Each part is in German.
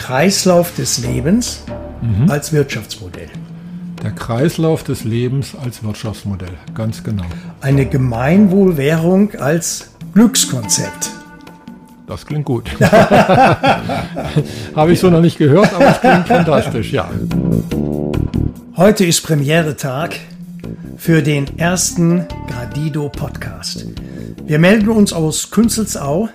Kreislauf des Lebens mhm. als Wirtschaftsmodell. Der Kreislauf des Lebens als Wirtschaftsmodell, ganz genau. Eine Gemeinwohlwährung als Glückskonzept. Das klingt gut. Habe ich so noch nicht gehört, aber es klingt fantastisch, ja. Heute ist Premiere-Tag für den ersten Gradido Podcast. Wir melden uns aus Künzelsau,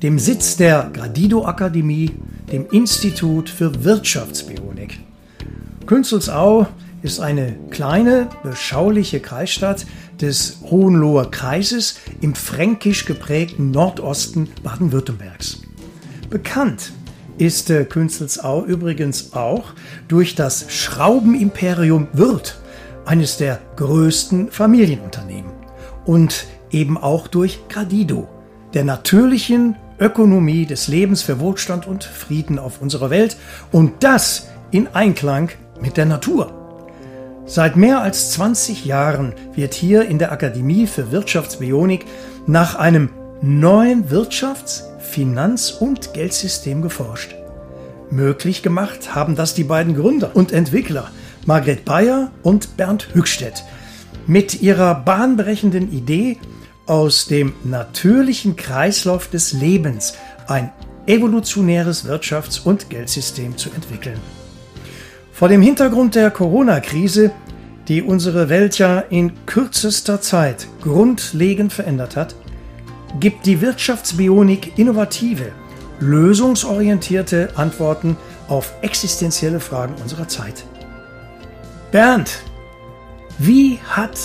dem Sitz der Gradido Akademie, dem Institut für Wirtschaftsbionik. Künzelsau ist eine kleine, beschauliche Kreisstadt des Hohenloher Kreises im fränkisch geprägten Nordosten Baden-Württembergs. Bekannt ist äh, Künzelsau übrigens auch durch das Schraubenimperium Wirth, eines der größten Familienunternehmen. Und eben auch durch Gradido, der natürlichen Ökonomie des Lebens für Wohlstand und Frieden auf unserer Welt und das in Einklang mit der Natur. Seit mehr als 20 Jahren wird hier in der Akademie für Wirtschaftsbionik nach einem neuen Wirtschafts-, Finanz- und Geldsystem geforscht. Möglich gemacht haben das die beiden Gründer und Entwickler Margret Bayer und Bernd Hückstedt mit ihrer bahnbrechenden Idee aus dem natürlichen Kreislauf des Lebens ein evolutionäres Wirtschafts- und Geldsystem zu entwickeln. Vor dem Hintergrund der Corona-Krise, die unsere Welt ja in kürzester Zeit grundlegend verändert hat, gibt die Wirtschaftsbionik innovative, lösungsorientierte Antworten auf existenzielle Fragen unserer Zeit. Bernd, wie hat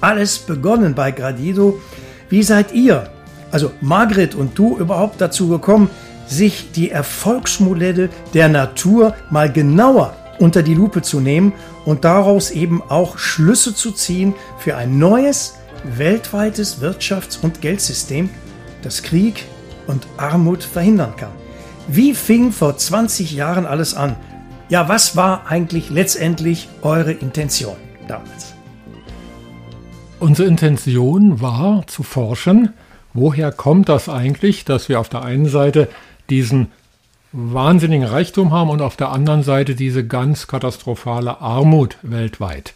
alles begonnen bei Gradido? Wie seid ihr, also Margret und du, überhaupt dazu gekommen, sich die Erfolgsmodelle der Natur mal genauer unter die Lupe zu nehmen und daraus eben auch Schlüsse zu ziehen für ein neues, weltweites Wirtschafts- und Geldsystem, das Krieg und Armut verhindern kann. Wie fing vor 20 Jahren alles an? Ja, was war eigentlich letztendlich eure Intention damals? Unsere Intention war zu forschen, woher kommt das eigentlich, dass wir auf der einen Seite diesen wahnsinnigen Reichtum haben und auf der anderen Seite diese ganz katastrophale Armut weltweit.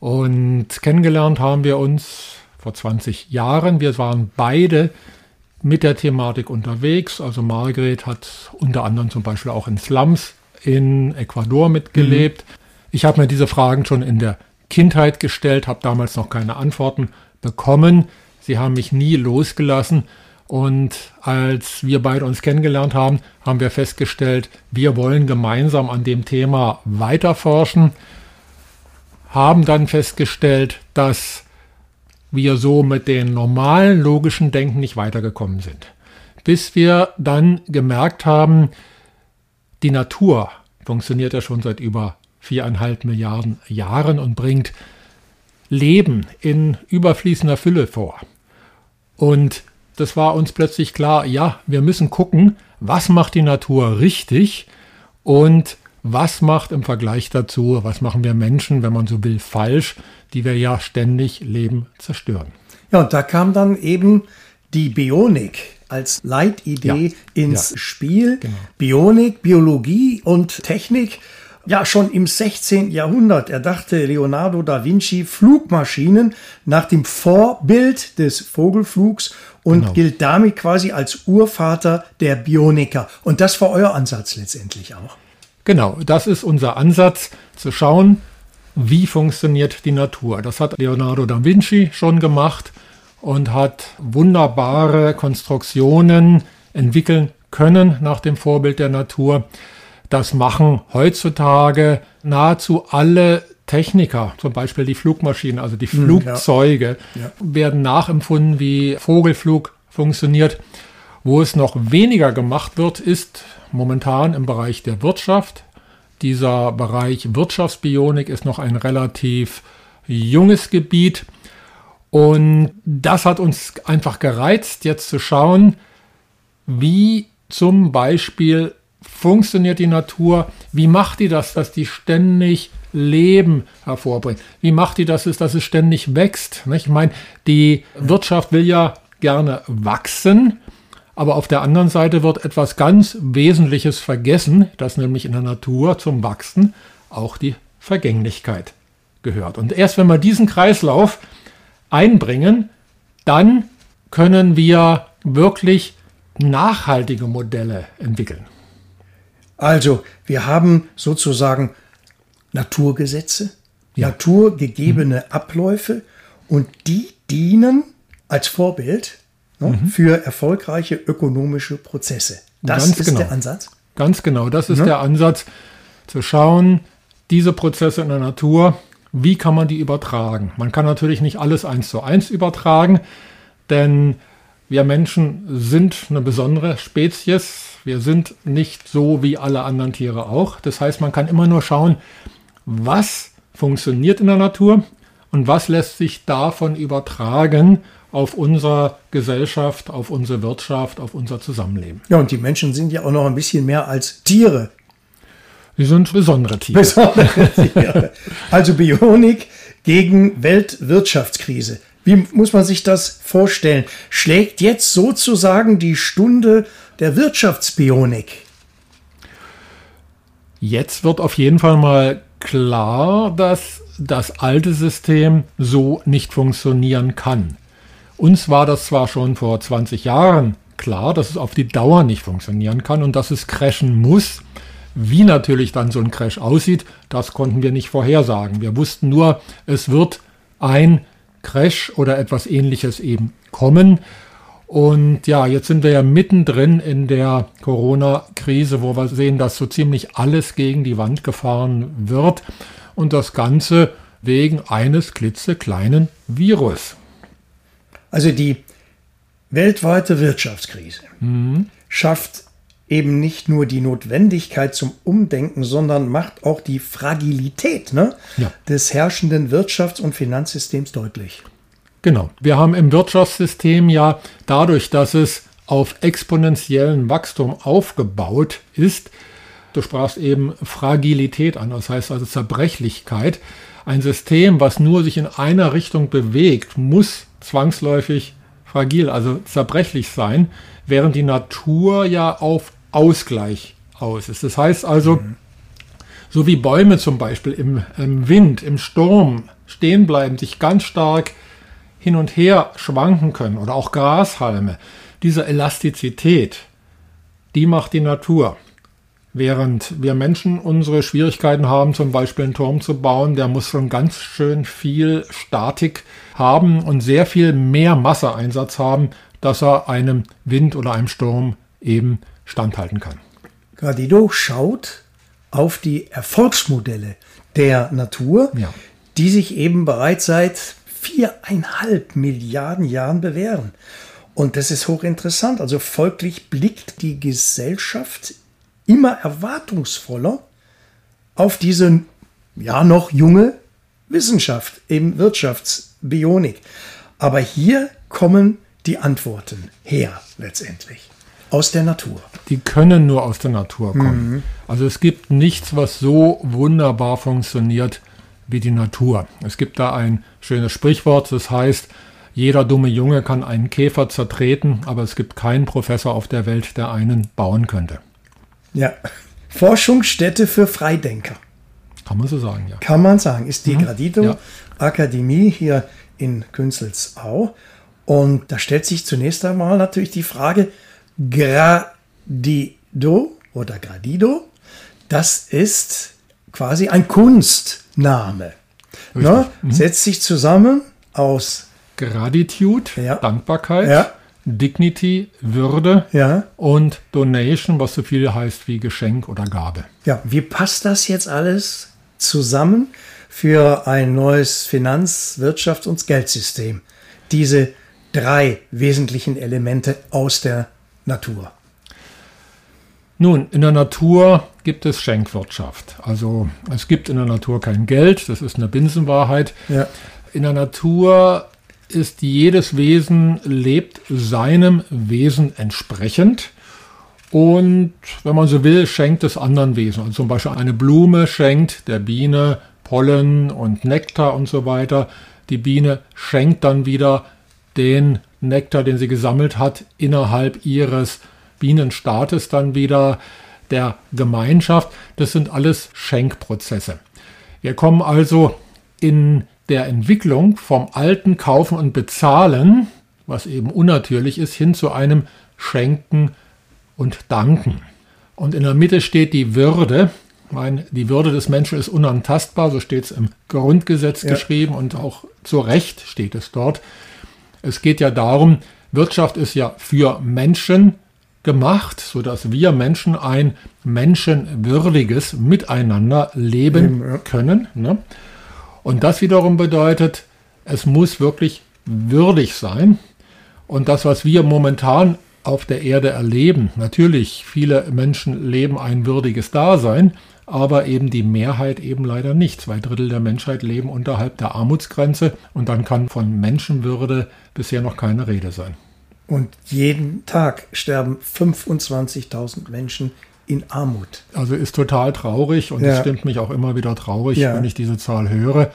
Und kennengelernt haben wir uns vor 20 Jahren. Wir waren beide mit der Thematik unterwegs. Also Margret hat unter anderem zum Beispiel auch in Slums in Ecuador mitgelebt. Mhm. Ich habe mir diese Fragen schon in der Kindheit gestellt, habe damals noch keine Antworten bekommen. Sie haben mich nie losgelassen. Und als wir beide uns kennengelernt haben, haben wir festgestellt, wir wollen gemeinsam an dem Thema weiterforschen, haben dann festgestellt, dass wir so mit den normalen logischen Denken nicht weitergekommen sind. Bis wir dann gemerkt haben, die Natur funktioniert ja schon seit über viereinhalb Milliarden Jahren und bringt Leben in überfließender Fülle vor. Und das war uns plötzlich klar, ja, wir müssen gucken, was macht die Natur richtig und was macht im Vergleich dazu, was machen wir Menschen, wenn man so will, falsch, die wir ja ständig Leben zerstören. Ja, und da kam dann eben die Bionik als Leitidee ja, ins ja, Spiel. Genau. Bionik, Biologie und Technik ja, schon im 16. Jahrhundert erdachte Leonardo da Vinci Flugmaschinen nach dem Vorbild des Vogelflugs und genau. gilt damit quasi als Urvater der Bioniker. Und das war euer Ansatz letztendlich auch. Genau, das ist unser Ansatz, zu schauen, wie funktioniert die Natur. Das hat Leonardo da Vinci schon gemacht und hat wunderbare Konstruktionen entwickeln können nach dem Vorbild der Natur. Das machen heutzutage nahezu alle Techniker, zum Beispiel die Flugmaschinen, also die hm, Flugzeuge, ja. Ja. werden nachempfunden, wie Vogelflug funktioniert. Wo es noch weniger gemacht wird, ist momentan im Bereich der Wirtschaft. Dieser Bereich Wirtschaftsbionik ist noch ein relativ junges Gebiet. Und das hat uns einfach gereizt, jetzt zu schauen, wie zum Beispiel funktioniert die Natur? Wie macht die das, dass die ständig Leben hervorbringt? Wie macht die das, dass es ständig wächst? Ich meine, die Wirtschaft will ja gerne wachsen, Aber auf der anderen Seite wird etwas ganz Wesentliches vergessen, dass nämlich in der Natur zum Wachsen auch die Vergänglichkeit gehört. Und erst wenn wir diesen Kreislauf einbringen, dann können wir wirklich nachhaltige Modelle entwickeln. Also, wir haben sozusagen Naturgesetze, ja. naturgegebene mhm. Abläufe und die dienen als Vorbild ne, mhm. für erfolgreiche ökonomische Prozesse. Das Ganz ist genau. der Ansatz. Ganz genau, das ist ja. der Ansatz, zu schauen, diese Prozesse in der Natur, wie kann man die übertragen? Man kann natürlich nicht alles eins zu eins übertragen, denn wir Menschen sind eine besondere Spezies. Wir sind nicht so wie alle anderen Tiere auch. Das heißt, man kann immer nur schauen, was funktioniert in der Natur und was lässt sich davon übertragen auf unsere Gesellschaft, auf unsere Wirtschaft, auf unser Zusammenleben. Ja, und die Menschen sind ja auch noch ein bisschen mehr als Tiere. Sie sind besondere Tiere. Besondere Tiere. Also Bionik gegen Weltwirtschaftskrise. Wie muss man sich das vorstellen? Schlägt jetzt sozusagen die Stunde der Wirtschaftsbionik? Jetzt wird auf jeden Fall mal klar, dass das alte System so nicht funktionieren kann. Uns war das zwar schon vor 20 Jahren klar, dass es auf die Dauer nicht funktionieren kann und dass es crashen muss. Wie natürlich dann so ein Crash aussieht, das konnten wir nicht vorhersagen. Wir wussten nur, es wird ein Crash oder etwas ähnliches eben kommen. Und ja, jetzt sind wir ja mittendrin in der Corona-Krise, wo wir sehen, dass so ziemlich alles gegen die Wand gefahren wird. Und das Ganze wegen eines klitzekleinen Virus. Also die weltweite Wirtschaftskrise mhm. schafft eben nicht nur die Notwendigkeit zum Umdenken, sondern macht auch die Fragilität ne, ja. des herrschenden Wirtschafts- und Finanzsystems deutlich. Genau. Wir haben im Wirtschaftssystem ja dadurch, dass es auf exponentiellen Wachstum aufgebaut ist, du sprachst eben Fragilität an, das heißt also Zerbrechlichkeit. Ein System, was nur sich in einer Richtung bewegt, muss zwangsläufig fragil, also zerbrechlich sein, während die Natur ja auf Ausgleich aus ist. Das heißt also, mhm. so wie Bäume zum Beispiel im, im Wind, im Sturm stehen bleiben, sich ganz stark hin und her schwanken können oder auch Grashalme, diese Elastizität, die macht die Natur. Während wir Menschen unsere Schwierigkeiten haben, zum Beispiel einen Turm zu bauen, der muss schon ganz schön viel Statik haben und sehr viel mehr Masseeinsatz haben, dass er einem Wind oder einem Sturm eben standhalten kann. Gradido schaut auf die Erfolgsmodelle der Natur, ja. die sich eben bereits seit viereinhalb Milliarden Jahren bewähren. Und das ist hochinteressant. Also folglich blickt die Gesellschaft immer erwartungsvoller auf diese ja noch junge Wissenschaft, eben Wirtschaftsbionik. Aber hier kommen die Antworten her letztendlich. Aus der Natur. Die können nur aus der Natur kommen. Mhm. Also es gibt nichts, was so wunderbar funktioniert wie die Natur. Es gibt da ein schönes Sprichwort, das heißt, jeder dumme Junge kann einen Käfer zertreten, aber es gibt keinen Professor auf der Welt, der einen bauen könnte. Ja, Forschungsstätte für Freidenker. Kann man so sagen, ja. Kann man sagen, ist die mhm. Gradito ja. Akademie hier in Künzelsau. Und da stellt sich zunächst einmal natürlich die Frage, Gradido oder Gradido, das ist quasi ein Kunstname. Ne? Mhm. Setzt sich zusammen aus Gratitude, ja. Dankbarkeit, ja. Dignity, Würde ja. und Donation, was so viel heißt wie Geschenk oder Gabe. Ja, wie passt das jetzt alles zusammen für ein neues Finanz-, Wirtschafts- und Geldsystem? Diese drei wesentlichen Elemente aus der Natur. Nun, in der Natur gibt es Schenkwirtschaft. Also es gibt in der Natur kein Geld, das ist eine Binsenwahrheit. Ja. In der Natur ist jedes Wesen lebt seinem Wesen entsprechend. Und wenn man so will, schenkt es anderen Wesen. Also zum Beispiel eine Blume schenkt der Biene Pollen und Nektar und so weiter. Die Biene schenkt dann wieder den Nektar, den sie gesammelt hat, innerhalb ihres Bienenstaates dann wieder der Gemeinschaft. Das sind alles Schenkprozesse. Wir kommen also in der Entwicklung vom alten Kaufen und Bezahlen, was eben unnatürlich ist, hin zu einem Schenken und Danken. Und in der Mitte steht die Würde. Meine, die Würde des Menschen ist unantastbar, so steht es im Grundgesetz ja. geschrieben und auch zu Recht steht es dort. Es geht ja darum, Wirtschaft ist ja für Menschen gemacht, sodass wir Menschen ein menschenwürdiges Miteinander leben ja. können. Ne? Und das wiederum bedeutet, es muss wirklich würdig sein. Und das, was wir momentan auf der Erde erleben, natürlich, viele Menschen leben ein würdiges Dasein, aber eben die Mehrheit eben leider nicht. Zwei Drittel der Menschheit leben unterhalb der Armutsgrenze und dann kann von Menschenwürde bisher noch keine Rede sein. Und jeden Tag sterben 25.000 Menschen in Armut. Also ist total traurig und es stimmt mich auch immer wieder traurig, ja. wenn ich diese Zahl höre.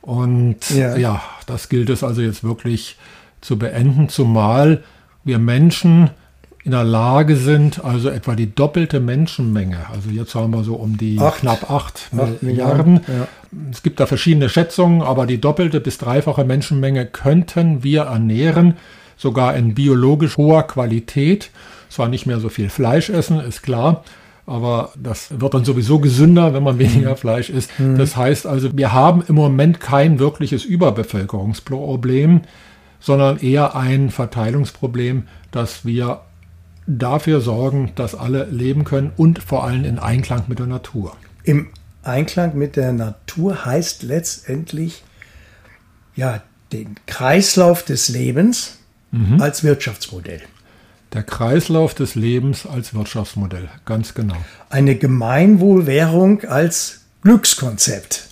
Und ja. ja, das gilt es also jetzt wirklich zu beenden, zumal wir Menschen in der Lage sind, also etwa die doppelte Menschenmenge, also jetzt haben wir so um die acht, knapp acht, acht Milliarden. Ja. Es gibt da verschiedene Schätzungen, aber die doppelte bis dreifache Menschenmenge könnten wir ernähren, sogar in biologisch hoher Qualität. Zwar nicht mehr so viel Fleisch essen, ist klar, aber das wird dann sowieso gesünder, wenn man weniger mhm. Fleisch isst. Mhm. Das heißt also, wir haben im Moment kein wirkliches Überbevölkerungsproblem, sondern eher ein Verteilungsproblem, dass wir dafür sorgen, dass alle leben können und vor allem in Einklang mit der Natur. Im Einklang mit der Natur heißt letztendlich ja den Kreislauf des Lebens mhm. als Wirtschaftsmodell. Der Kreislauf des Lebens als Wirtschaftsmodell, ganz genau. Eine Gemeinwohlwährung als Glückskonzept.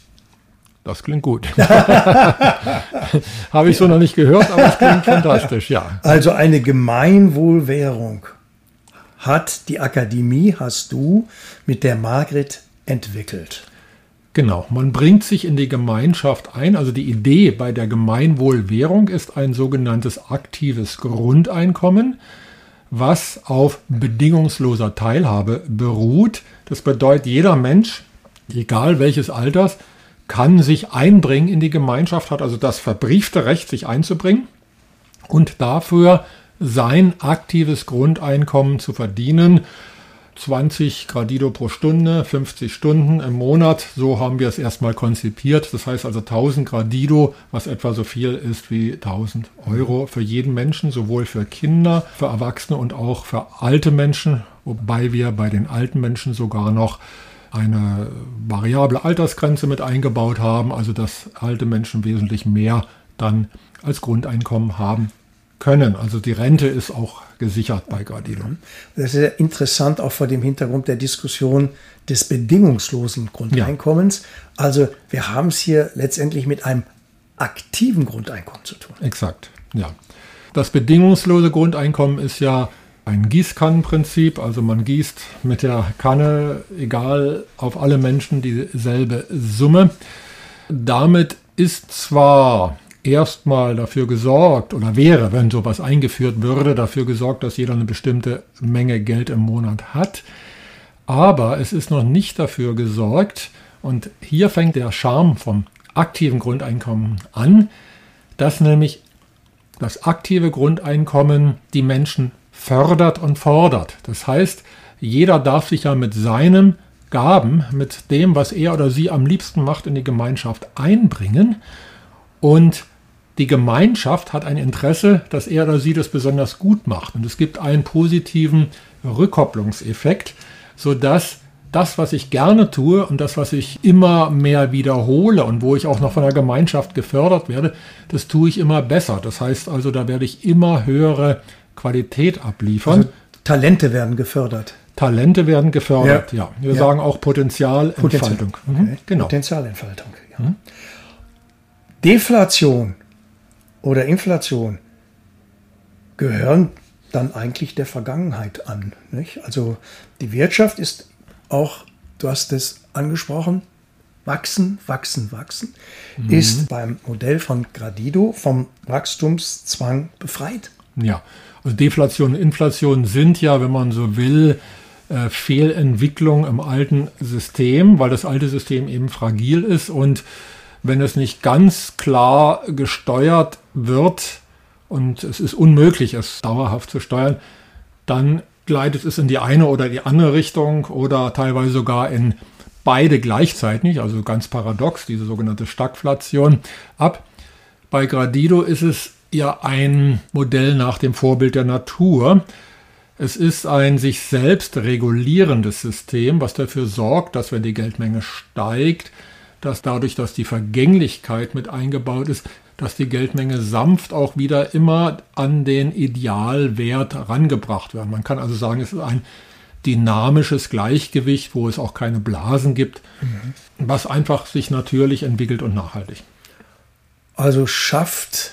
Das klingt gut. Habe ich so noch nicht gehört, aber es klingt fantastisch, ja. Also eine Gemeinwohlwährung hat die Akademie, hast du mit der Margret entwickelt. Genau, man bringt sich in die Gemeinschaft ein. Also die Idee bei der Gemeinwohlwährung ist ein sogenanntes aktives Grundeinkommen was auf bedingungsloser Teilhabe beruht. Das bedeutet, jeder Mensch, egal welches Alters, kann sich einbringen in die Gemeinschaft, hat also das verbriefte Recht, sich einzubringen und dafür sein aktives Grundeinkommen zu verdienen. 20 Gradido pro Stunde, 50 Stunden im Monat. So haben wir es erstmal konzipiert. Das heißt also 1000 Gradido, was etwa so viel ist wie 1000 Euro für jeden Menschen, sowohl für Kinder, für Erwachsene und auch für alte Menschen, wobei wir bei den alten Menschen sogar noch eine variable Altersgrenze mit eingebaut haben, also dass alte Menschen wesentlich mehr dann als Grundeinkommen haben können. Also die Rente ist auch gesichert bei Gradido. Das ist ja interessant auch vor dem Hintergrund der Diskussion des bedingungslosen Grundeinkommens. Ja. Also wir haben es hier letztendlich mit einem aktiven Grundeinkommen zu tun. Exakt, ja. Das bedingungslose Grundeinkommen ist ja ein Gießkannenprinzip, also man gießt mit der Kanne, egal auf alle Menschen, dieselbe Summe. Damit ist zwar erstmal dafür gesorgt oder wäre, wenn sowas eingeführt würde, dafür gesorgt, dass jeder eine bestimmte Menge Geld im Monat hat. Aber es ist noch nicht dafür gesorgt, und hier fängt der Charme vom aktiven Grundeinkommen an, dass nämlich das aktive Grundeinkommen die Menschen fördert und fordert. Das heißt, jeder darf sich ja mit seinem Gaben, mit dem, was er oder sie am liebsten macht, in die Gemeinschaft einbringen. Und die Gemeinschaft hat ein Interesse, dass er oder sie das besonders gut macht. Und es gibt einen positiven Rückkopplungseffekt, sodass das, was ich gerne tue und das, was ich immer mehr wiederhole und wo ich auch noch von der Gemeinschaft gefördert werde, das tue ich immer besser. Das heißt also, da werde ich immer höhere Qualität abliefern. Also Talente werden gefördert. Talente werden gefördert, ja. ja. Wir ja. sagen auch Potenzialentfaltung. Potenzial. Mhm. Okay. Genau. Potenzialentfaltung, ja. Mhm. Deflation oder Inflation gehören dann eigentlich der Vergangenheit an. Nicht? Also die Wirtschaft ist auch, du hast es angesprochen, wachsen, wachsen, wachsen, mhm. ist beim Modell von Gradido vom Wachstumszwang befreit. Ja, also Deflation und Inflation sind ja, wenn man so will, äh, Fehlentwicklung im alten System, weil das alte System eben fragil ist und wenn es nicht ganz klar gesteuert wird und es ist unmöglich, es dauerhaft zu steuern, dann gleitet es in die eine oder die andere Richtung oder teilweise sogar in beide gleichzeitig, also ganz paradox, diese sogenannte Stagflation, ab. Bei Gradido ist es ja ein Modell nach dem Vorbild der Natur. Es ist ein sich selbst regulierendes System, was dafür sorgt, dass wenn die Geldmenge steigt, dass dadurch, dass die Vergänglichkeit mit eingebaut ist, dass die Geldmenge sanft auch wieder immer an den Idealwert rangebracht wird. Man kann also sagen, es ist ein dynamisches Gleichgewicht, wo es auch keine Blasen gibt, mhm. was einfach sich natürlich entwickelt und nachhaltig. Also schafft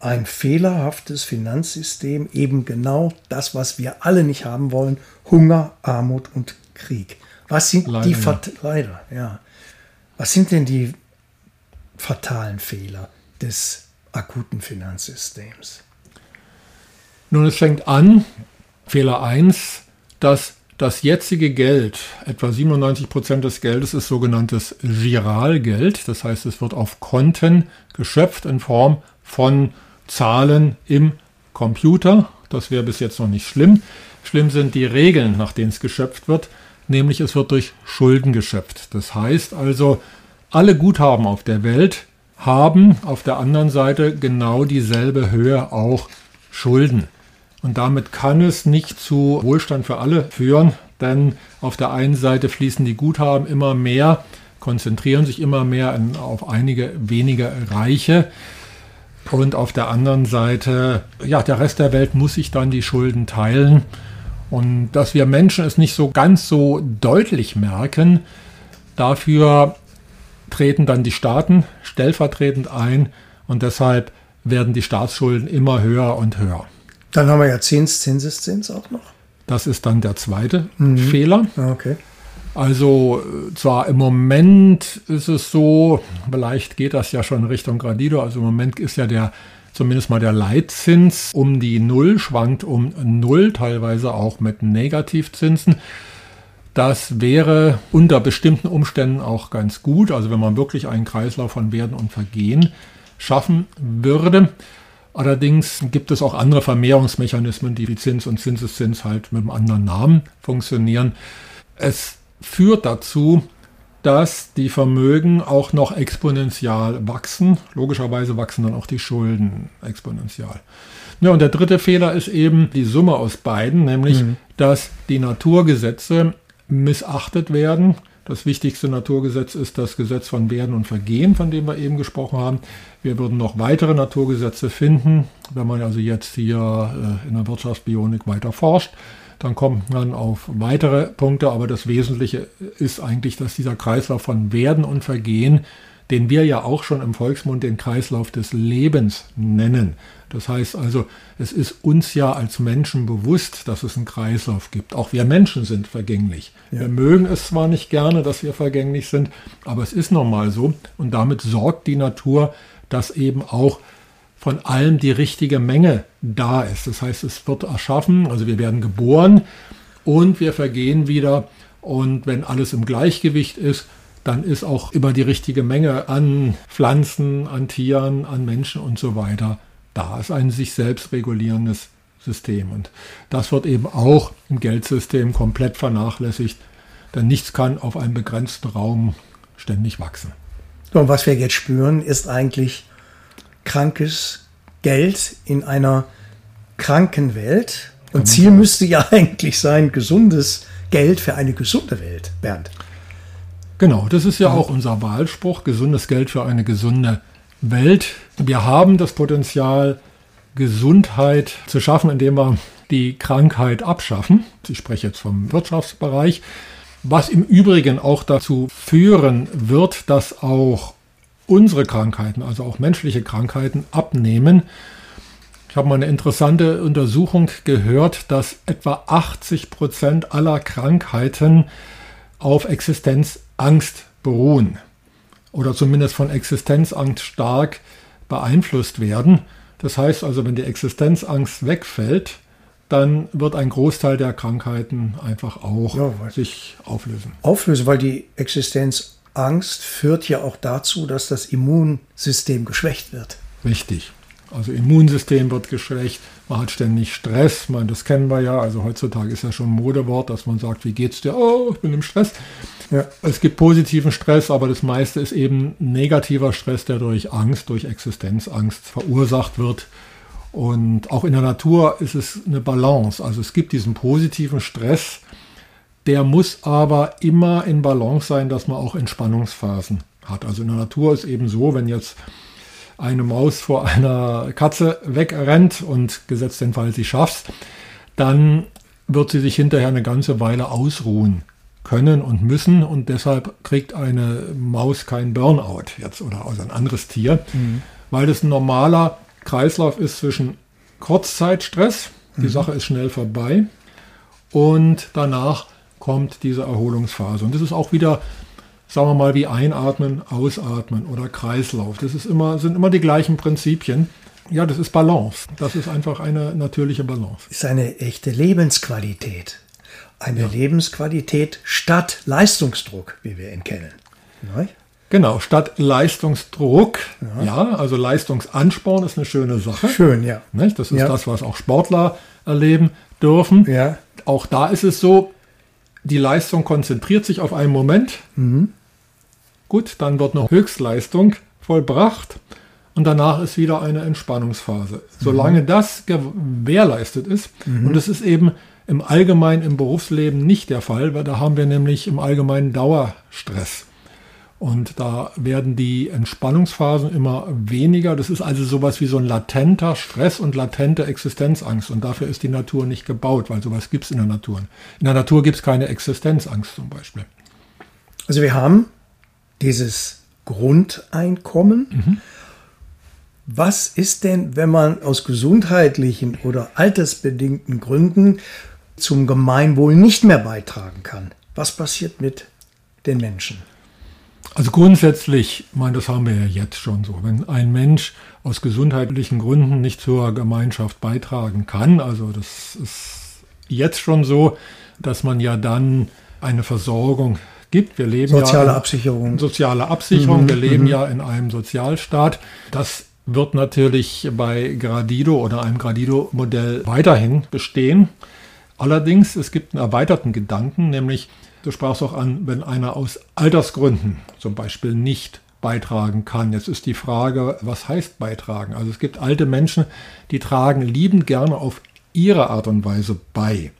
ein fehlerhaftes Finanzsystem eben genau das, was wir alle nicht haben wollen, Hunger, Armut und Krieg. Was sind leider, die ja. leider, ja. Was sind denn die fatalen Fehler des akuten Finanzsystems? Nun, es fängt an, Fehler 1, dass das jetzige Geld, etwa 97 Prozent des Geldes, ist sogenanntes Giralgeld. Das heißt, es wird auf Konten geschöpft in Form von Zahlen im Computer. Das wäre bis jetzt noch nicht schlimm. Schlimm sind die Regeln, nach denen es geschöpft wird, nämlich es wird durch Schulden geschöpft. Das heißt also, alle Guthaben auf der Welt haben auf der anderen Seite genau dieselbe Höhe auch Schulden. Und damit kann es nicht zu Wohlstand für alle führen, denn auf der einen Seite fließen die Guthaben immer mehr, konzentrieren sich immer mehr auf einige wenige Reiche. Und auf der anderen Seite, ja, der Rest der Welt muss sich dann die Schulden teilen. Und dass wir Menschen es nicht so ganz so deutlich merken, dafür treten dann die Staaten stellvertretend ein und deshalb werden die Staatsschulden immer höher und höher. Dann haben wir ja Zins, Zinseszins auch noch. Das ist dann der zweite mhm. Fehler. Ah, okay. Also zwar im Moment ist es so, vielleicht geht das ja schon Richtung Gradido, also im Moment ist ja der zumindest mal der Leitzins um die Null, schwankt um Null, teilweise auch mit Negativzinsen. Das wäre unter bestimmten Umständen auch ganz gut, also wenn man wirklich einen Kreislauf von Werden und Vergehen schaffen würde. Allerdings gibt es auch andere Vermehrungsmechanismen, die wie Zins und Zinseszins halt mit einem anderen Namen funktionieren. Es führt dazu, dass die Vermögen auch noch exponentiell wachsen. Logischerweise wachsen dann auch die Schulden exponentiell. Ja, und der dritte Fehler ist eben die Summe aus beiden, nämlich mhm. dass die Naturgesetze missachtet werden. Das wichtigste Naturgesetz ist das Gesetz von Werden und Vergehen, von dem wir eben gesprochen haben. Wir würden noch weitere Naturgesetze finden, wenn man also jetzt hier äh, in der Wirtschaftsbionik weiter forscht. Dann kommt man auf weitere Punkte, aber das Wesentliche ist eigentlich, dass dieser Kreislauf von Werden und Vergehen, den wir ja auch schon im Volksmund den Kreislauf des Lebens nennen, das heißt also, es ist uns ja als Menschen bewusst, dass es einen Kreislauf gibt. Auch wir Menschen sind vergänglich. Ja. Wir mögen es zwar nicht gerne, dass wir vergänglich sind, aber es ist normal so. Und damit sorgt die Natur, dass eben auch von allem die richtige Menge da ist. Das heißt, es wird erschaffen, also wir werden geboren und wir vergehen wieder. Und wenn alles im Gleichgewicht ist, dann ist auch immer die richtige Menge an Pflanzen, an Tieren, an Menschen und so weiter da ist ein sich selbst regulierendes System. Und das wird eben auch im Geldsystem komplett vernachlässigt, denn nichts kann auf einem begrenzten Raum ständig wachsen. Und was wir jetzt spüren, ist eigentlich krankes Geld in einer kranken Welt. Und Ziel müsste ja eigentlich sein, gesundes Geld für eine gesunde Welt, Bernd. Genau, das ist ja auch unser Wahlspruch, gesundes Geld für eine gesunde Welt. Welt. Wir haben das Potenzial, Gesundheit zu schaffen, indem wir die Krankheit abschaffen. Ich spreche jetzt vom Wirtschaftsbereich, was im Übrigen auch dazu führen wird, dass auch unsere Krankheiten, also auch menschliche Krankheiten, abnehmen. Ich habe mal eine interessante Untersuchung gehört, dass etwa 80 Prozent aller Krankheiten auf Existenzangst beruhen oder zumindest von Existenzangst stark beeinflusst werden. Das heißt also, wenn die Existenzangst wegfällt, dann wird ein Großteil der Krankheiten einfach auch ja, sich auflösen. Auflösen, weil die Existenzangst führt ja auch dazu, dass das Immunsystem geschwächt wird. Richtig. Also Immunsystem wird geschwächt, man hat ständig Stress, meine, das kennen wir ja, also heutzutage ist ja schon ein Modewort, dass man sagt, wie geht's dir? Oh, ich bin im Stress. Ja. Es gibt positiven Stress, aber das meiste ist eben negativer Stress, der durch Angst, durch Existenzangst verursacht wird. Und auch in der Natur ist es eine Balance. Also es gibt diesen positiven Stress, der muss aber immer in Balance sein, dass man auch Entspannungsphasen hat. Also in der Natur ist eben so, wenn jetzt eine Maus vor einer Katze wegrennt und gesetzt den Fall, sie schafft, dann wird sie sich hinterher eine ganze Weile ausruhen können und müssen und deshalb kriegt eine Maus kein Burnout jetzt oder also ein anderes Tier, mhm. weil das ein normaler Kreislauf ist zwischen Kurzzeitstress, die mhm. Sache ist schnell vorbei und danach kommt diese Erholungsphase und das ist auch wieder sagen wir mal, wie Einatmen, Ausatmen oder Kreislauf. Das ist immer, sind immer die gleichen Prinzipien. Ja, das ist Balance. Das ist einfach eine natürliche Balance. Ist eine echte Lebensqualität. Eine ja. Lebensqualität statt Leistungsdruck, wie wir ihn kennen. Nein? Genau, statt Leistungsdruck, ja. ja. also Leistungsansporn ist eine schöne Sache. Schön, ja. Nicht? Das ist ja. das, was auch Sportler erleben dürfen. Ja. Auch da ist es so, die Leistung konzentriert sich auf einen Moment. Mhm. Gut, dann wird eine Höchstleistung vollbracht und danach ist wieder eine Entspannungsphase. Solange mhm. das gewährleistet ist, mhm. und das ist eben im Allgemeinen im Berufsleben nicht der Fall, weil da haben wir nämlich im Allgemeinen Dauerstress. Und da werden die Entspannungsphasen immer weniger. Das ist also sowas wie so ein latenter Stress und latente Existenzangst. Und dafür ist die Natur nicht gebaut, weil sowas gibt es in der Natur. In der Natur gibt es keine Existenzangst zum Beispiel. Also wir haben dieses Grundeinkommen. Mhm. Was ist denn, wenn man aus gesundheitlichen oder altersbedingten Gründen zum Gemeinwohl nicht mehr beitragen kann? Was passiert mit den Menschen? Also grundsätzlich, ich meine, das haben wir ja jetzt schon so. Wenn ein Mensch aus gesundheitlichen Gründen nicht zur Gemeinschaft beitragen kann, also das ist jetzt schon so, dass man ja dann eine Versorgung gibt. Wir leben soziale ja Absicherung. Soziale Absicherung. Mhm. Wir leben mhm. ja in einem Sozialstaat. Das wird natürlich bei Gradido oder einem Gradido-Modell weiterhin bestehen. Allerdings, es gibt einen erweiterten Gedanken, nämlich Du sprachst auch an, wenn einer aus Altersgründen zum Beispiel nicht beitragen kann. Jetzt ist die Frage, was heißt beitragen? Also es gibt alte Menschen, die tragen liebend gerne auf ihre Art und Weise bei.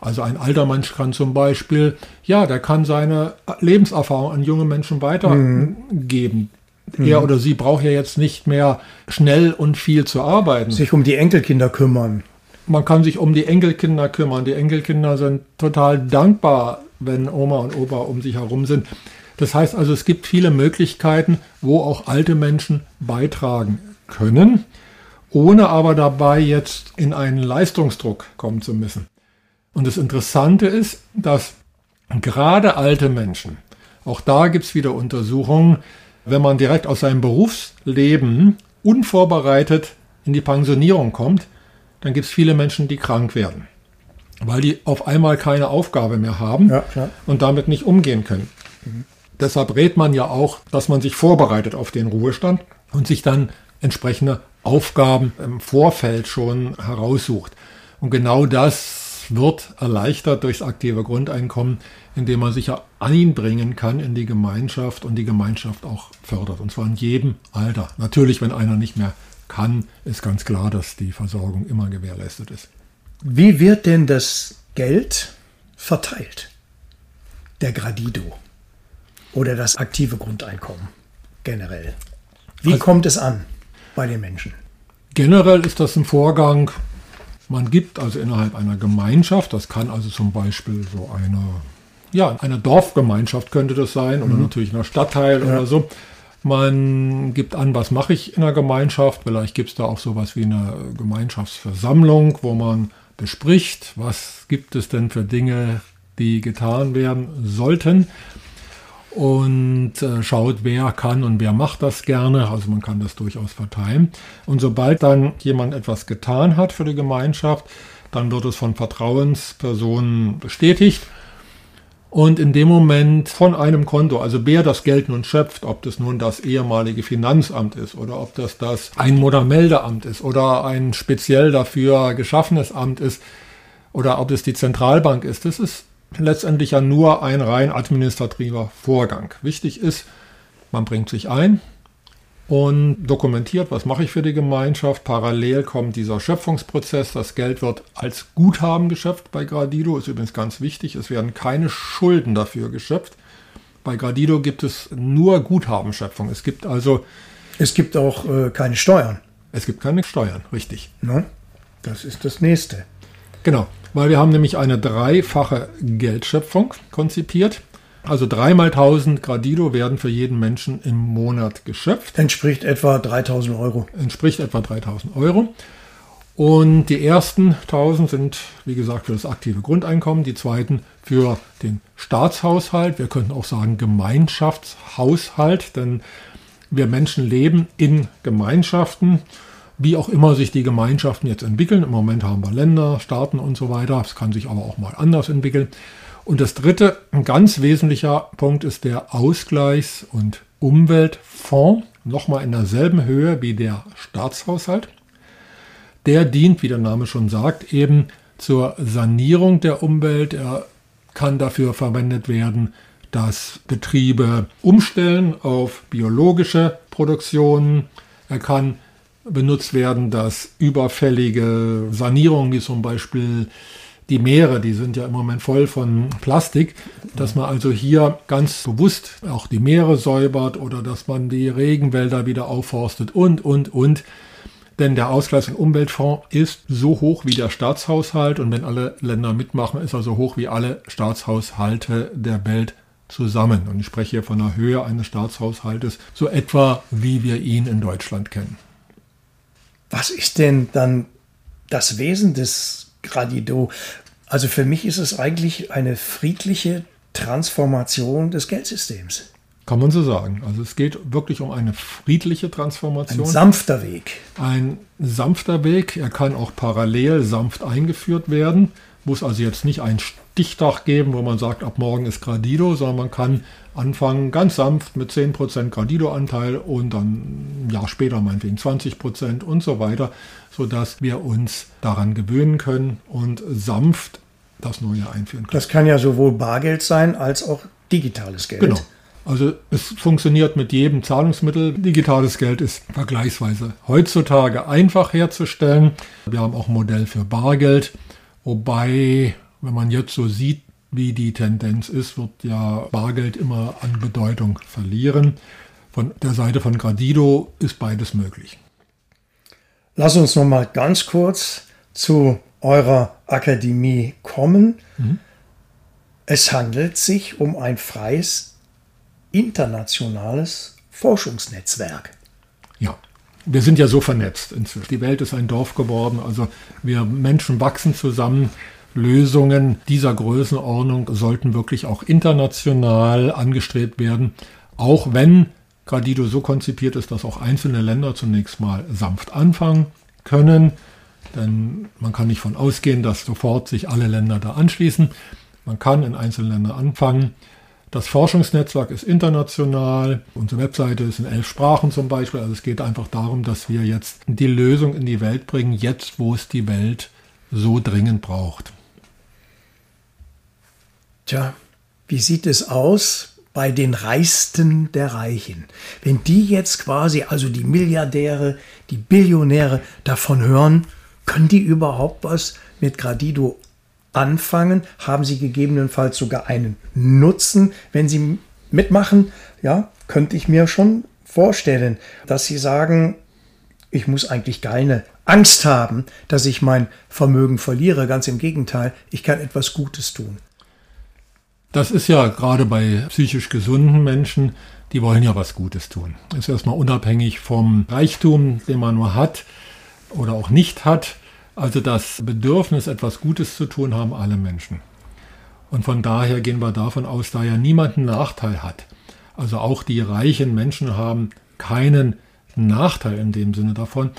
Also ein alter Mensch kann zum Beispiel, ja, der kann seine Lebenserfahrung an junge Menschen weitergeben. Mhm. Er oder sie braucht ja jetzt nicht mehr schnell und viel zu arbeiten. Sich um die Enkelkinder kümmern. Man kann sich um die Enkelkinder kümmern. Die Enkelkinder sind total dankbar wenn Oma und Opa um sich herum sind. Das heißt also, es gibt viele Möglichkeiten, wo auch alte Menschen beitragen können, ohne aber dabei jetzt in einen Leistungsdruck kommen zu müssen. Und das Interessante ist, dass gerade alte Menschen, auch da gibt es wieder Untersuchungen, wenn man direkt aus seinem Berufsleben unvorbereitet in die Pensionierung kommt, dann gibt es viele Menschen, die krank werden weil die auf einmal keine Aufgabe mehr haben ja, und damit nicht umgehen können. Mhm. Deshalb rät man ja auch, dass man sich vorbereitet auf den Ruhestand und sich dann entsprechende Aufgaben im Vorfeld schon heraussucht. Und genau das wird erleichtert durchs aktive Grundeinkommen, indem man sich ja einbringen kann in die Gemeinschaft und die Gemeinschaft auch fördert. Und zwar in jedem Alter. Natürlich, wenn einer nicht mehr kann, ist ganz klar, dass die Versorgung immer gewährleistet ist. Wie wird denn das Geld verteilt? Der Gradido oder das aktive Grundeinkommen generell. Wie also, kommt es an bei den Menschen? Generell ist das ein Vorgang, man gibt also innerhalb einer Gemeinschaft, das kann also zum Beispiel so eine, ja, eine Dorfgemeinschaft könnte das sein oder mhm. natürlich ein Stadtteil ja. oder so. Man gibt an, was mache ich in der Gemeinschaft. Vielleicht gibt es da auch sowas wie eine Gemeinschaftsversammlung, wo man bespricht, was gibt es denn für Dinge, die getan werden sollten. und äh, schaut, wer kann und wer macht das gerne. Also man kann das durchaus verteilen. Und sobald dann jemand etwas getan hat für die Gemeinschaft, dann wird es von Vertrauenspersonen bestätigt. Und in dem Moment von einem Konto, also wer das Geld nun schöpft, ob das nun das ehemalige Finanzamt ist oder ob das das Einwohnermeldeamt ist oder ein speziell dafür geschaffenes Amt ist oder ob es die Zentralbank ist, das ist letztendlich ja nur ein rein administrativer Vorgang. Wichtig ist, man bringt sich ein und dokumentiert, was mache ich für die Gemeinschaft. Parallel kommt dieser Schöpfungsprozess. Das Geld wird als Guthaben geschöpft bei Gradido. Ist übrigens ganz wichtig. Es werden keine Schulden dafür geschöpft. Bei Gradido gibt es nur Guthabenschöpfung. Es gibt also. Es gibt auch äh, keine Steuern. Es gibt keine Steuern, richtig. Ne? Das ist das nächste. Genau weil wir haben nämlich eine dreifache Geldschöpfung konzipiert. Also dreimal 1000 Gradido werden für jeden Menschen im Monat geschöpft. Entspricht etwa 3000 Euro. Entspricht etwa 3000 Euro. Und die ersten 1000 sind, wie gesagt, für das aktive Grundeinkommen, die zweiten für den Staatshaushalt. Wir könnten auch sagen Gemeinschaftshaushalt, denn wir Menschen leben in Gemeinschaften wie auch immer sich die Gemeinschaften jetzt entwickeln. Im Moment haben wir Länder, Staaten und so weiter. Es kann sich aber auch mal anders entwickeln. Und das dritte, ein ganz wesentlicher Punkt ist der Ausgleichs- und Umweltfonds. Nochmal in derselben Höhe wie der Staatshaushalt. Der dient, wie der Name schon sagt, eben zur Sanierung der Umwelt. Er kann dafür verwendet werden, dass Betriebe umstellen auf biologische Produktionen. Er kann benutzt werden, dass überfällige Sanierungen, wie zum Beispiel die Meere, die sind ja im Moment voll von Plastik, dass man also hier ganz bewusst auch die Meere säubert oder dass man die Regenwälder wieder aufforstet und, und, und. Denn der Ausgleichs- und Umweltfonds ist so hoch wie der Staatshaushalt und wenn alle Länder mitmachen, ist er so hoch wie alle Staatshaushalte der Welt zusammen. Und ich spreche hier von der Höhe eines Staatshaushaltes, so etwa wie wir ihn in Deutschland kennen. Was ist denn dann das Wesen des Gradido? Also für mich ist es eigentlich eine friedliche Transformation des Geldsystems. Kann man so sagen. Also es geht wirklich um eine friedliche Transformation. Ein sanfter Weg. Ein sanfter Weg. Er kann auch parallel sanft eingeführt werden. Muss also jetzt nicht ein Stichtag geben, wo man sagt, ab morgen ist Gradido, sondern man kann anfangen ganz sanft mit 10% Gradido-Anteil und dann ein Jahr später meinetwegen 20% und so weiter, sodass wir uns daran gewöhnen können und sanft das Neue einführen können. Das kann ja sowohl Bargeld sein als auch digitales Geld. Genau. Also es funktioniert mit jedem Zahlungsmittel. Digitales Geld ist vergleichsweise heutzutage einfach herzustellen. Wir haben auch ein Modell für Bargeld. Wobei, wenn man jetzt so sieht, wie die Tendenz ist, wird ja Bargeld immer an Bedeutung verlieren. Von der Seite von Gradido ist beides möglich. Lass uns noch mal ganz kurz zu eurer Akademie kommen. Mhm. Es handelt sich um ein freies internationales Forschungsnetzwerk. Ja, wir sind ja so vernetzt inzwischen. Die Welt ist ein Dorf geworden. Also wir Menschen wachsen zusammen. Lösungen dieser Größenordnung sollten wirklich auch international angestrebt werden, auch wenn Gradido so konzipiert ist, dass auch einzelne Länder zunächst mal sanft anfangen können. Denn man kann nicht von ausgehen, dass sofort sich alle Länder da anschließen. Man kann in einzelnen Ländern anfangen. Das Forschungsnetzwerk ist international. Unsere Webseite ist in elf Sprachen zum Beispiel. Also es geht einfach darum, dass wir jetzt die Lösung in die Welt bringen, jetzt wo es die Welt so dringend braucht. Tja, wie sieht es aus bei den Reichsten der Reichen? Wenn die jetzt quasi, also die Milliardäre, die Billionäre davon hören, können die überhaupt was mit Gradido anfangen? Haben sie gegebenenfalls sogar einen Nutzen, wenn sie mitmachen? Ja, könnte ich mir schon vorstellen, dass sie sagen, ich muss eigentlich keine Angst haben, dass ich mein Vermögen verliere. Ganz im Gegenteil, ich kann etwas Gutes tun. Das ist ja gerade bei psychisch gesunden Menschen, die wollen ja was Gutes tun. Ist erstmal unabhängig vom Reichtum, den man nur hat oder auch nicht hat. Also das Bedürfnis, etwas Gutes zu tun, haben alle Menschen. Und von daher gehen wir davon aus, da ja niemand einen Nachteil hat. Also auch die reichen Menschen haben keinen Nachteil in dem Sinne davon.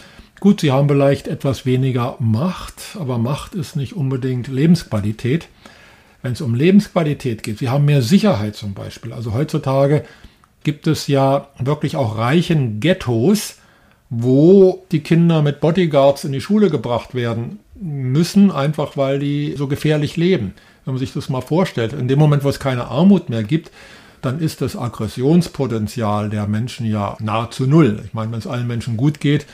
Gut, sie haben vielleicht etwas weniger Macht, aber Macht ist nicht unbedingt Lebensqualität. Wenn es um Lebensqualität geht, sie haben mehr Sicherheit zum Beispiel. Also heutzutage gibt es ja wirklich auch reichen Ghettos, wo die Kinder mit Bodyguards in die Schule gebracht werden müssen, einfach weil die so gefährlich leben. Wenn man sich das mal vorstellt, in dem Moment, wo es keine Armut mehr gibt, dann ist das Aggressionspotenzial der Menschen ja nahezu null. Ich meine, wenn es allen Menschen gut geht,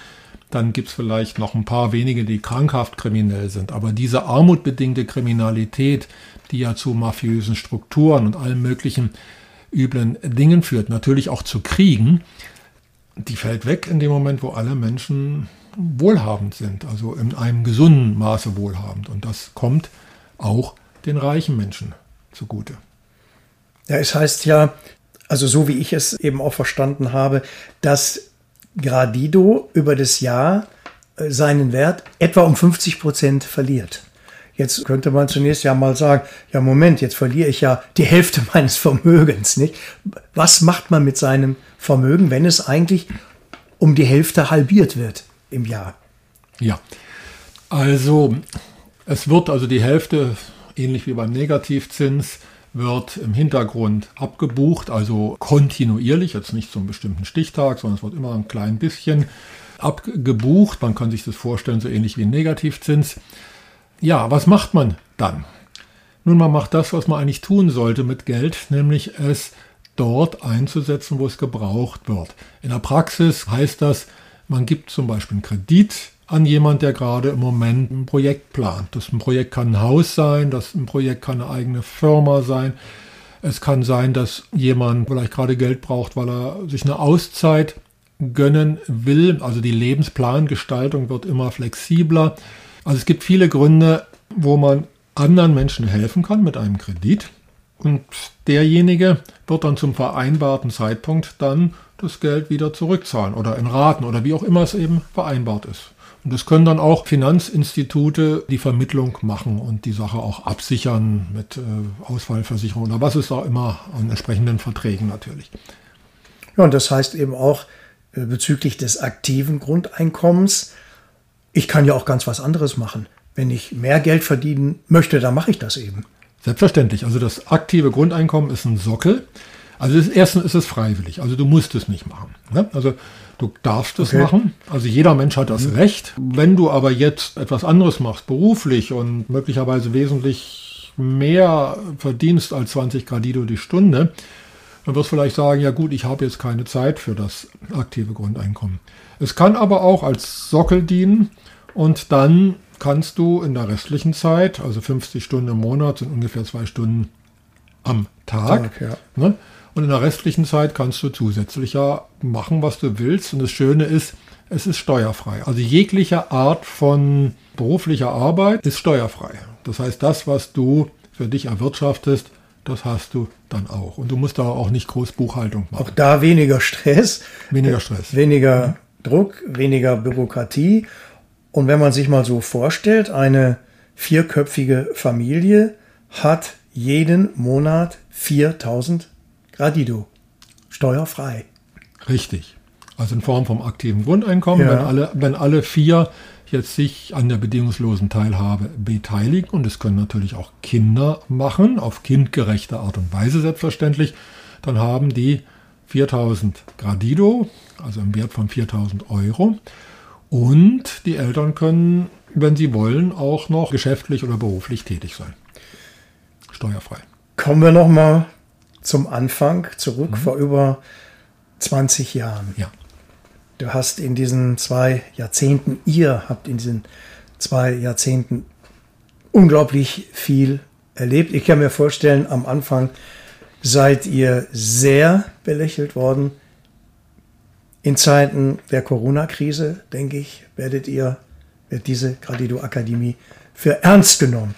dann gibt es vielleicht noch ein paar wenige, die krankhaft kriminell sind. Aber diese armutbedingte Kriminalität, die ja zu mafiösen Strukturen und allen möglichen üblen Dingen führt, natürlich auch zu Kriegen, die fällt weg in dem Moment, wo alle Menschen wohlhabend sind, also in einem gesunden Maße wohlhabend. Und das kommt auch den reichen Menschen zugute. Ja, es heißt ja, also so wie ich es eben auch verstanden habe, dass Gradido über das Jahr äh, seinen Wert etwa um 50 Prozent verliert. Jetzt könnte man zunächst ja mal sagen, ja Moment, jetzt verliere ich ja die Hälfte meines Vermögens, nicht? Was macht man mit seinem Vermögen, wenn es eigentlich um die Hälfte halbiert wird im Jahr? Ja, also es wird also die Hälfte, ähnlich wie beim Negativzins, wird im Hintergrund abgebucht, also kontinuierlich, jetzt nicht zum bestimmten Stichtag, sondern es wird immer ein klein bisschen abgebucht. Man kann sich das vorstellen, so ähnlich wie ein Negativzins. Ja, was macht man dann? Nun, man macht das, was man eigentlich tun sollte mit Geld, nämlich es dort einzusetzen, wo es gebraucht wird. In der Praxis heißt das, man gibt zum Beispiel einen Kredit an jemand, der gerade im Moment ein Projekt plant. Das ein Projekt kann ein Haus sein, das ein Projekt kann eine eigene Firma sein. Es kann sein, dass jemand vielleicht gerade Geld braucht, weil er sich eine Auszeit gönnen will. Also die Lebensplangestaltung wird immer flexibler. Also es gibt viele Gründe, wo man anderen Menschen helfen kann mit einem Kredit. Und derjenige wird dann zum vereinbarten Zeitpunkt dann das Geld wieder zurückzahlen oder in Raten oder wie auch immer es eben vereinbart ist. Und das können dann auch Finanzinstitute die Vermittlung machen und die Sache auch absichern mit äh, Ausfallversicherung oder was es da immer an entsprechenden Verträgen natürlich. Ja, und das heißt eben auch äh, bezüglich des aktiven Grundeinkommens, ich kann ja auch ganz was anderes machen. Wenn ich mehr Geld verdienen möchte, dann mache ich das eben. Selbstverständlich. Also das aktive Grundeinkommen ist ein Sockel. Also das erste ist es freiwillig. Also du musst es nicht machen. Ne? Also Du darfst es okay. machen. Also jeder Mensch hat das mhm. Recht. Wenn du aber jetzt etwas anderes machst, beruflich und möglicherweise wesentlich mehr verdienst als 20 Gradido die Stunde, dann wirst du vielleicht sagen, ja gut, ich habe jetzt keine Zeit für das aktive Grundeinkommen. Es kann aber auch als Sockel dienen und dann kannst du in der restlichen Zeit, also 50 Stunden im Monat sind ungefähr zwei Stunden am Tag, Tag ja. ne, und in der restlichen Zeit kannst du zusätzlich ja machen, was du willst. Und das Schöne ist, es ist steuerfrei. Also jegliche Art von beruflicher Arbeit ist steuerfrei. Das heißt, das, was du für dich erwirtschaftest, das hast du dann auch. Und du musst da auch nicht groß Buchhaltung machen. Auch da weniger Stress. Weniger Stress. Weniger mhm. Druck, weniger Bürokratie. Und wenn man sich mal so vorstellt, eine vierköpfige Familie hat jeden Monat 4000 Gradido. Steuerfrei. Richtig. Also in Form vom aktiven Grundeinkommen, ja. wenn, alle, wenn alle vier jetzt sich an der bedingungslosen Teilhabe beteiligen und es können natürlich auch Kinder machen, auf kindgerechte Art und Weise selbstverständlich, dann haben die 4000 Gradido, also im Wert von 4000 Euro. Und die Eltern können, wenn sie wollen, auch noch geschäftlich oder beruflich tätig sein. Steuerfrei. Kommen wir nochmal zum Anfang zurück, mhm. vor über 20 Jahren. Ja. Du hast in diesen zwei Jahrzehnten, ihr habt in diesen zwei Jahrzehnten unglaublich viel erlebt. Ich kann mir vorstellen, am Anfang seid ihr sehr belächelt worden. In Zeiten der Corona-Krise, denke ich, werdet ihr, wird diese Gradido Akademie für ernst genommen.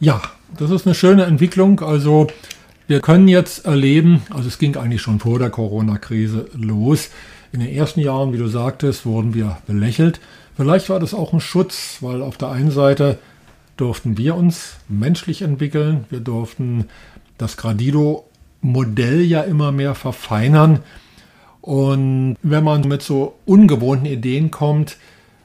Ja, das ist eine schöne Entwicklung. Also wir können jetzt erleben, also es ging eigentlich schon vor der Corona-Krise los. In den ersten Jahren, wie du sagtest, wurden wir belächelt. Vielleicht war das auch ein Schutz, weil auf der einen Seite durften wir uns menschlich entwickeln. Wir durften das Gradido-Modell ja immer mehr verfeinern. Und wenn man mit so ungewohnten Ideen kommt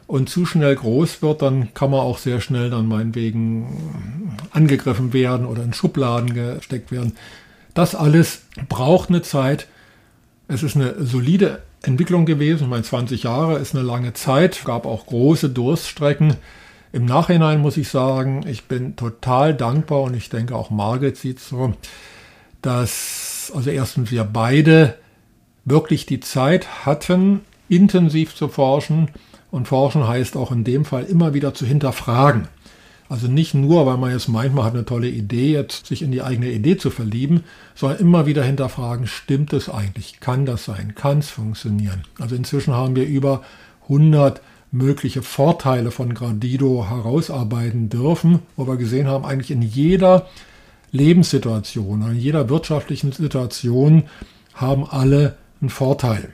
und zu schnell groß wird, dann kann man auch sehr schnell dann meinetwegen angegriffen werden oder in Schubladen gesteckt werden. Das alles braucht eine Zeit. Es ist eine solide Entwicklung gewesen. Ich meine, 20 Jahre ist eine lange Zeit. Es gab auch große Durststrecken. Im Nachhinein muss ich sagen, ich bin total dankbar und ich denke auch Margit sieht so, dass also erstens wir beide wirklich die Zeit hatten, intensiv zu forschen. Und forschen heißt auch in dem Fall immer wieder zu hinterfragen. Also nicht nur, weil man jetzt meint, man hat eine tolle Idee, jetzt sich in die eigene Idee zu verlieben, sondern immer wieder hinterfragen, stimmt es eigentlich? Kann das sein? Kann es funktionieren? Also inzwischen haben wir über 100 mögliche Vorteile von Gradido herausarbeiten dürfen, wo wir gesehen haben, eigentlich in jeder Lebenssituation, in jeder wirtschaftlichen Situation haben alle einen Vorteil.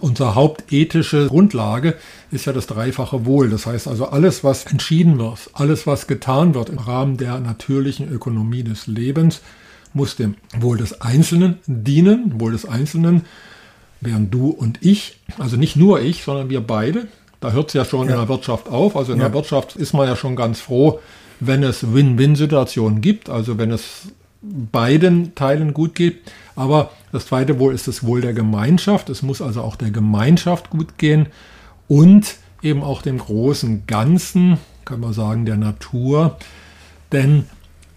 Unsere hauptethische Grundlage ist ja das dreifache Wohl. Das heißt also, alles, was entschieden wird, alles, was getan wird im Rahmen der natürlichen Ökonomie des Lebens, muss dem Wohl des Einzelnen dienen, Wohl des Einzelnen, während du und ich, also nicht nur ich, sondern wir beide, da hört es ja schon ja. in der Wirtschaft auf. Also in ja. der Wirtschaft ist man ja schon ganz froh, wenn es Win-Win-Situationen gibt, also wenn es beiden Teilen gut geht. Aber das zweite Wohl ist das Wohl der Gemeinschaft. Es muss also auch der Gemeinschaft gut gehen und eben auch dem großen Ganzen, kann man sagen, der Natur. Denn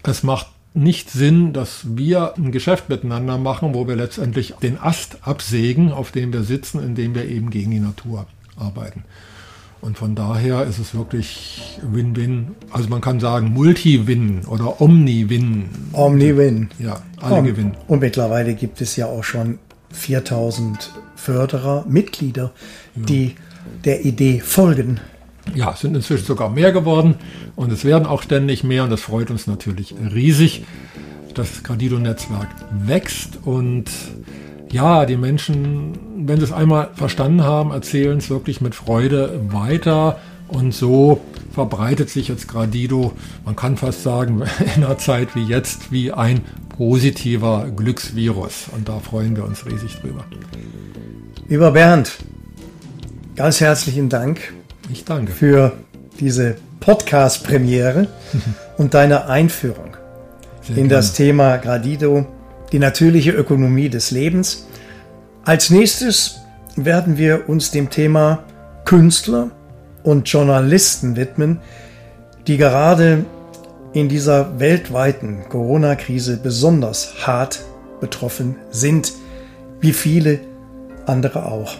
es macht nicht Sinn, dass wir ein Geschäft miteinander machen, wo wir letztendlich den Ast absägen, auf dem wir sitzen, indem wir eben gegen die Natur arbeiten. Und von daher ist es wirklich Win-Win. Also man kann sagen Multi-Win oder Omni-Win. Omni-Win. Ja, alle und, gewinnen. Und mittlerweile gibt es ja auch schon 4000 Förderer, Mitglieder, ja. die der Idee folgen. Ja, es sind inzwischen sogar mehr geworden und es werden auch ständig mehr und das freut uns natürlich riesig. Das Gradido-Netzwerk wächst und ja, die Menschen, wenn sie es einmal verstanden haben, erzählen es wirklich mit Freude weiter. Und so verbreitet sich jetzt Gradido, man kann fast sagen, in einer Zeit wie jetzt, wie ein positiver Glücksvirus. Und da freuen wir uns riesig drüber. Lieber Bernd, ganz herzlichen Dank. Ich danke. Für diese Podcast-Premiere und deine Einführung Sehr in gerne. das Thema Gradido die natürliche Ökonomie des Lebens. Als nächstes werden wir uns dem Thema Künstler und Journalisten widmen, die gerade in dieser weltweiten Corona-Krise besonders hart betroffen sind, wie viele andere auch.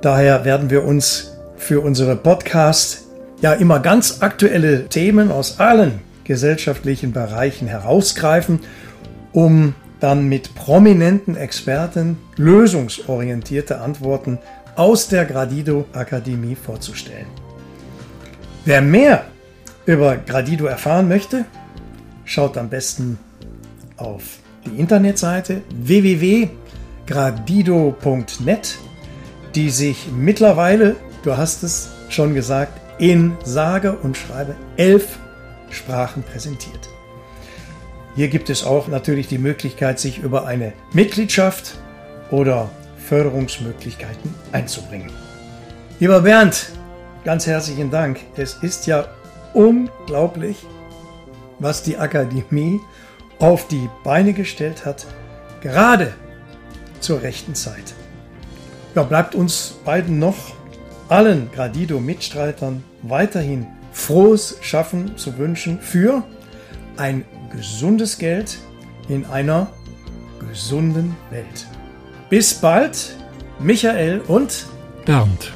Daher werden wir uns für unsere Podcast ja immer ganz aktuelle Themen aus allen gesellschaftlichen Bereichen herausgreifen, um dann mit prominenten Experten lösungsorientierte Antworten aus der Gradido Akademie vorzustellen. Wer mehr über Gradido erfahren möchte, schaut am besten auf die Internetseite www.gradido.net, die sich mittlerweile, du hast es schon gesagt, in sage und schreibe elf Sprachen präsentiert. Hier gibt es auch natürlich die Möglichkeit, sich über eine Mitgliedschaft oder Förderungsmöglichkeiten einzubringen. Lieber Bernd, ganz herzlichen Dank. Es ist ja unglaublich, was die Akademie auf die Beine gestellt hat, gerade zur rechten Zeit. Ja, bleibt uns beiden noch, allen Gradido-Mitstreitern, weiterhin frohes Schaffen zu wünschen für ein gesundes Geld in einer gesunden Welt. Bis bald, Michael und Bernd.